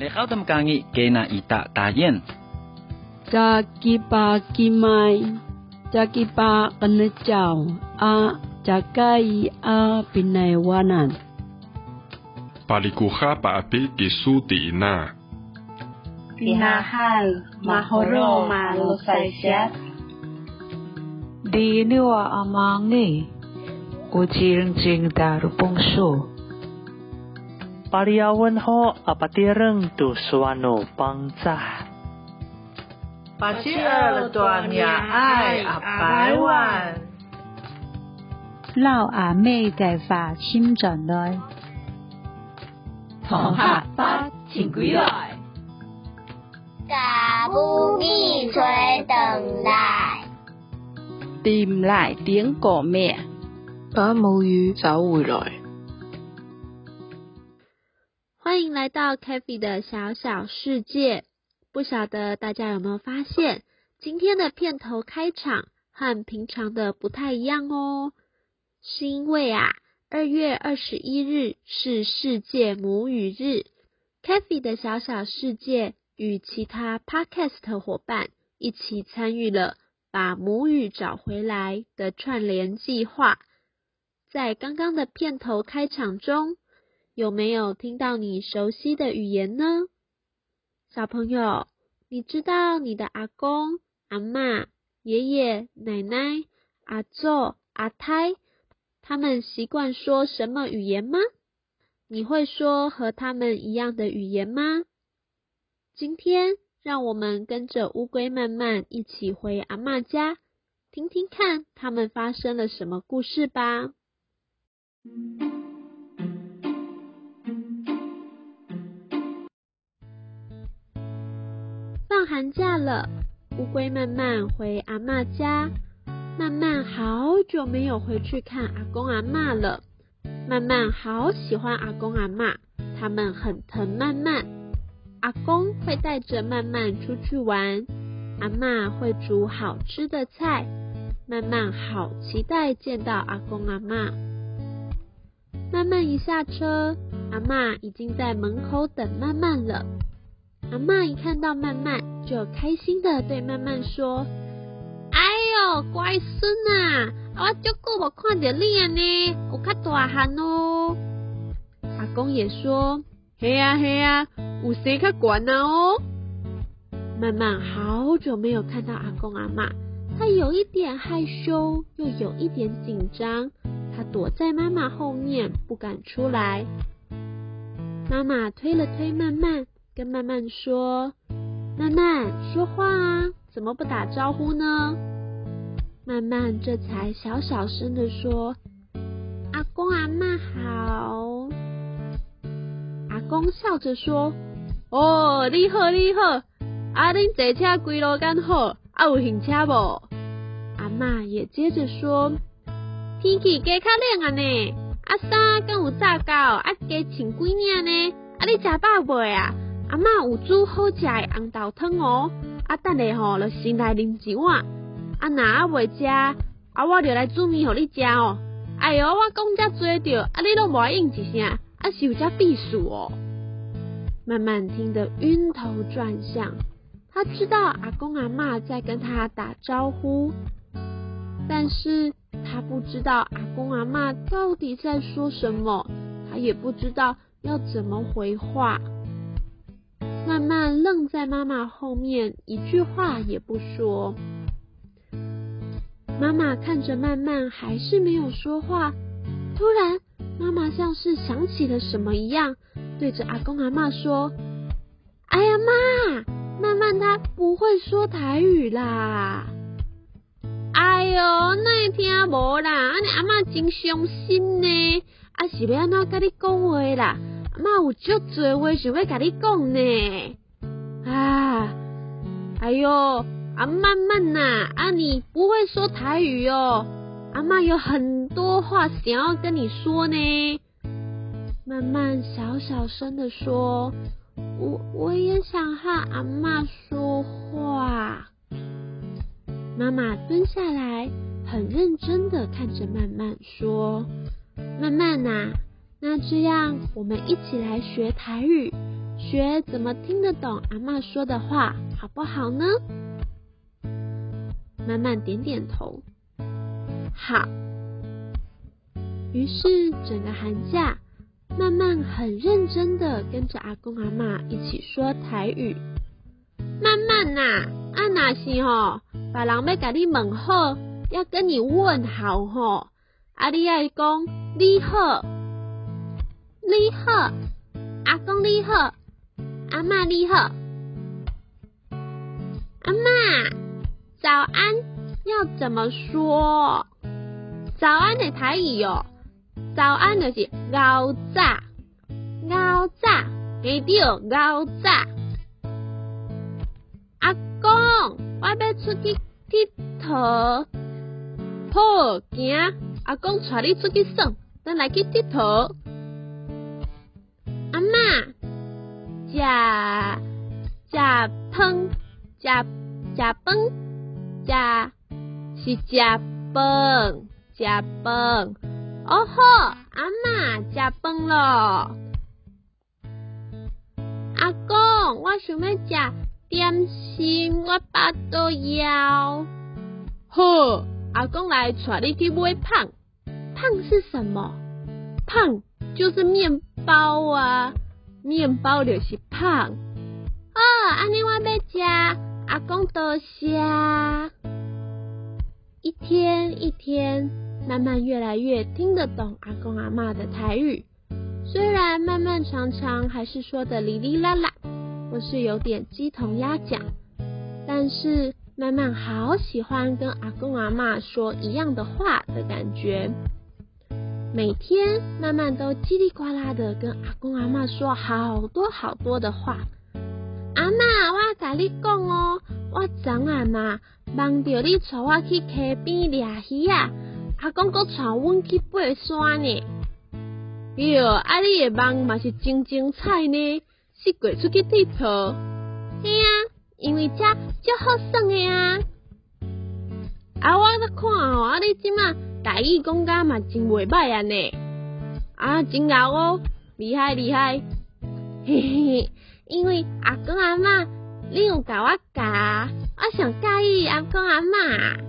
你好，他们讲义给那一大大雁。加吉巴吉麦，加吉巴跟那叫啊，加盖啊，宾奈瓦南。Palikuha paapi kisu tiina. Tinahal mahoro malusaysyat. Di niwa amangi. Ujiring darupong su. 巴利亚问候阿巴爹人都斯瓦诺邦扎，巴西尔多米亚爱阿百万，老阿妹在发心转来，同哈发请归来，嘎布咪吹等来，点来点个咩？把母语找回来。欢迎来到 k a f e 的小小世界。不晓得大家有没有发现，今天的片头开场和平常的不太一样哦。是因为啊，二月二十一日是世界母语日 k a f e 的小小世界与其他 Podcast 伙伴一起参与了把母语找回来的串联计划。在刚刚的片头开场中，有没有听到你熟悉的语言呢？小朋友，你知道你的阿公、阿嬷、爷爷、奶奶、阿祖、阿太，他们习惯说什么语言吗？你会说和他们一样的语言吗？今天让我们跟着乌龟慢慢一起回阿嬷家，听听看他们发生了什么故事吧。寒假了，乌龟慢慢回阿嬷家。慢慢好久没有回去看阿公阿嬷了。慢慢好喜欢阿公阿嬷，他们很疼慢慢。阿公会带着慢慢出去玩，阿嬷会煮好吃的菜。慢慢好期待见到阿公阿嬷。慢慢一下车，阿嬷已经在门口等慢慢了。阿嬷一看到慢慢，就开心的对慢慢说：“哎哟，乖孙啊，我足久无看到你啊呢，有较大汉哦。”阿公也说：“嘿呀嘿呀，有谁较悬啊哦。”慢慢好久没有看到阿公阿妈，他有一点害羞，又有一点紧张，他躲在妈妈后面不敢出来。妈妈推了推慢慢。跟慢慢说，慢慢说话啊，怎么不打招呼呢？慢慢这才小小声的说：“阿公阿嬷好。”阿公笑着说：“哦，你好你好，啊恁坐车归路敢好，啊有行车无？”阿嬷也接着说：“天气加较冷啊呢，啊衫敢有炸到，啊加穿几领呢？啊你食饱未啊？”阿嬷有煮好食的红豆汤哦，啊，等下吼，就先来啉一碗。啊，若还未食，啊，我就来煮面互你食哦。哎哟，我讲遮多着，啊，你拢无应一声，啊，是有遮避暑哦。慢慢听得晕头转向，他知道阿公阿嬷在跟他打招呼，但是他不知道阿公阿嬷到底在说什么，他也不知道要怎么回话。慢慢愣在妈妈后面，一句话也不说。妈妈看着慢慢还是没有说话。突然，妈妈像是想起了什么一样，对着阿公阿妈说：“哎呀妈，慢慢她不会说台语啦！哎呦，那会听无啦？安尼阿妈真伤心呢，啊是要安怎跟你讲话啦？”妈有足多话想要甲你讲呢，啊，哎呦，啊慢慢呐，啊你不会说台语哦，阿妈有很多话想要跟你说呢。慢慢小小声的说，我我也想和阿妈说话。妈妈蹲下来，很认真的看着慢慢说，慢慢呐。那这样，我们一起来学台语，学怎么听得懂阿妈说的话，好不好呢？慢慢点点头，好。于是整个寒假，慢慢很认真的跟着阿公阿妈一起说台语。慢慢呐，啊那是吼，别人要甲你问好，要跟你问好吼，啊你爱讲你好，你好，阿公你好，阿妈你好，阿妈早安要怎么说？早安的台语哦。早安就是熬早，熬早，记着熬早。阿公，我要出去佚佗，好行。阿公带你出去耍，咱来去佚佗。阿妈，食食饭，食食饭，食是食饭，食饭。哦吼，阿妈食饭咯。阿公，我想要食点心，我巴肚枵。好，阿公来带你去买胖。胖是什么？胖就是面包啊，面包就是胖。哦，安尼我要食，阿公多谢。一天一天。慢慢越来越听得懂阿公阿妈的台语，虽然慢慢常常还是说的哩哩啦啦，或是有点鸡同鸭讲，但是慢慢好喜欢跟阿公阿妈说一样的话的感觉。每天慢慢都叽里呱啦的跟阿公阿妈说好多好多的话。阿妈，我甲你讲哦，我昨晚啊梦到你带我去溪边掠鱼啊。阿公搁带阮去爬山呢，哟，啊你的梦嘛是真精彩呢，是过出去佚佗，嘿啊，因为遮足好耍的啊。啊，我咧看哦，啊你即马大意讲甲嘛真袂歹啊呢，啊真牛哦，厉害厉害，嘿嘿，因为阿公阿嫲，你有甲我教，我想介意阿公阿嫲。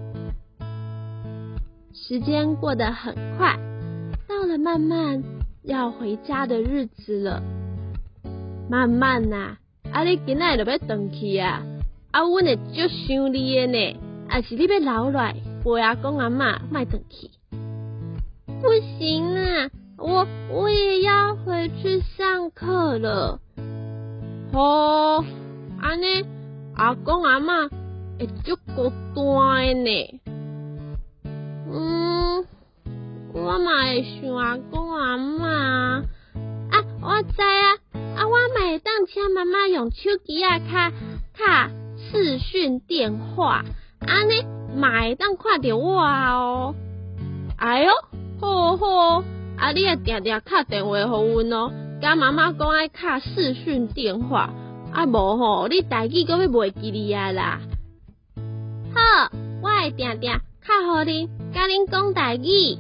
时间过得很快，到了慢慢要回家的日子了。慢慢呐，啊你今仔就要回去啊？啊，阮会足想你的呢，还是你要留来阿公阿妈卖回去？不行啊，我我也要回去上课了。好，安尼阿公阿妈会足孤单的呢。嗯，我嘛会想阿公阿嬷啊，我知啊，啊我嘛会当请妈妈用手机啊，卡卡视讯电话，安尼嘛会当看着我哦。哎哟，好好，啊你也定定敲电话互阮哦，甲妈妈讲爱敲视讯电话，啊无吼，你代志搁要袂记哩啊啦。好，我会定定。较好哩，甲恁讲大语。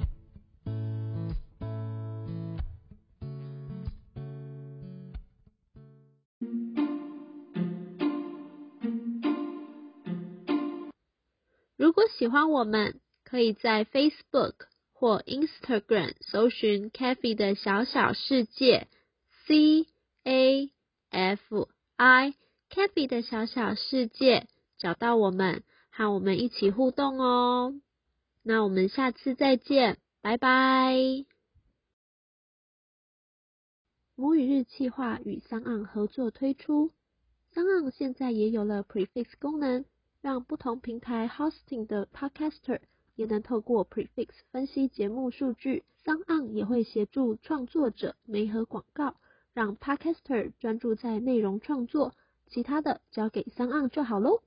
如果喜欢我们，可以在 Facebook 或 Instagram 搜寻 Cafe 的小小世界 C A F I Cafe 的小小世界，找到我们。和我们一起互动哦，那我们下次再见，拜拜。母语日计划与桑岸合作推出，桑岸现在也有了 prefix 功能，让不同平台 hosting 的 podcaster 也能透过 prefix 分析节目数据。桑岸也会协助创作者媒合广告，让 podcaster 专注在内容创作，其他的交给桑岸就好喽。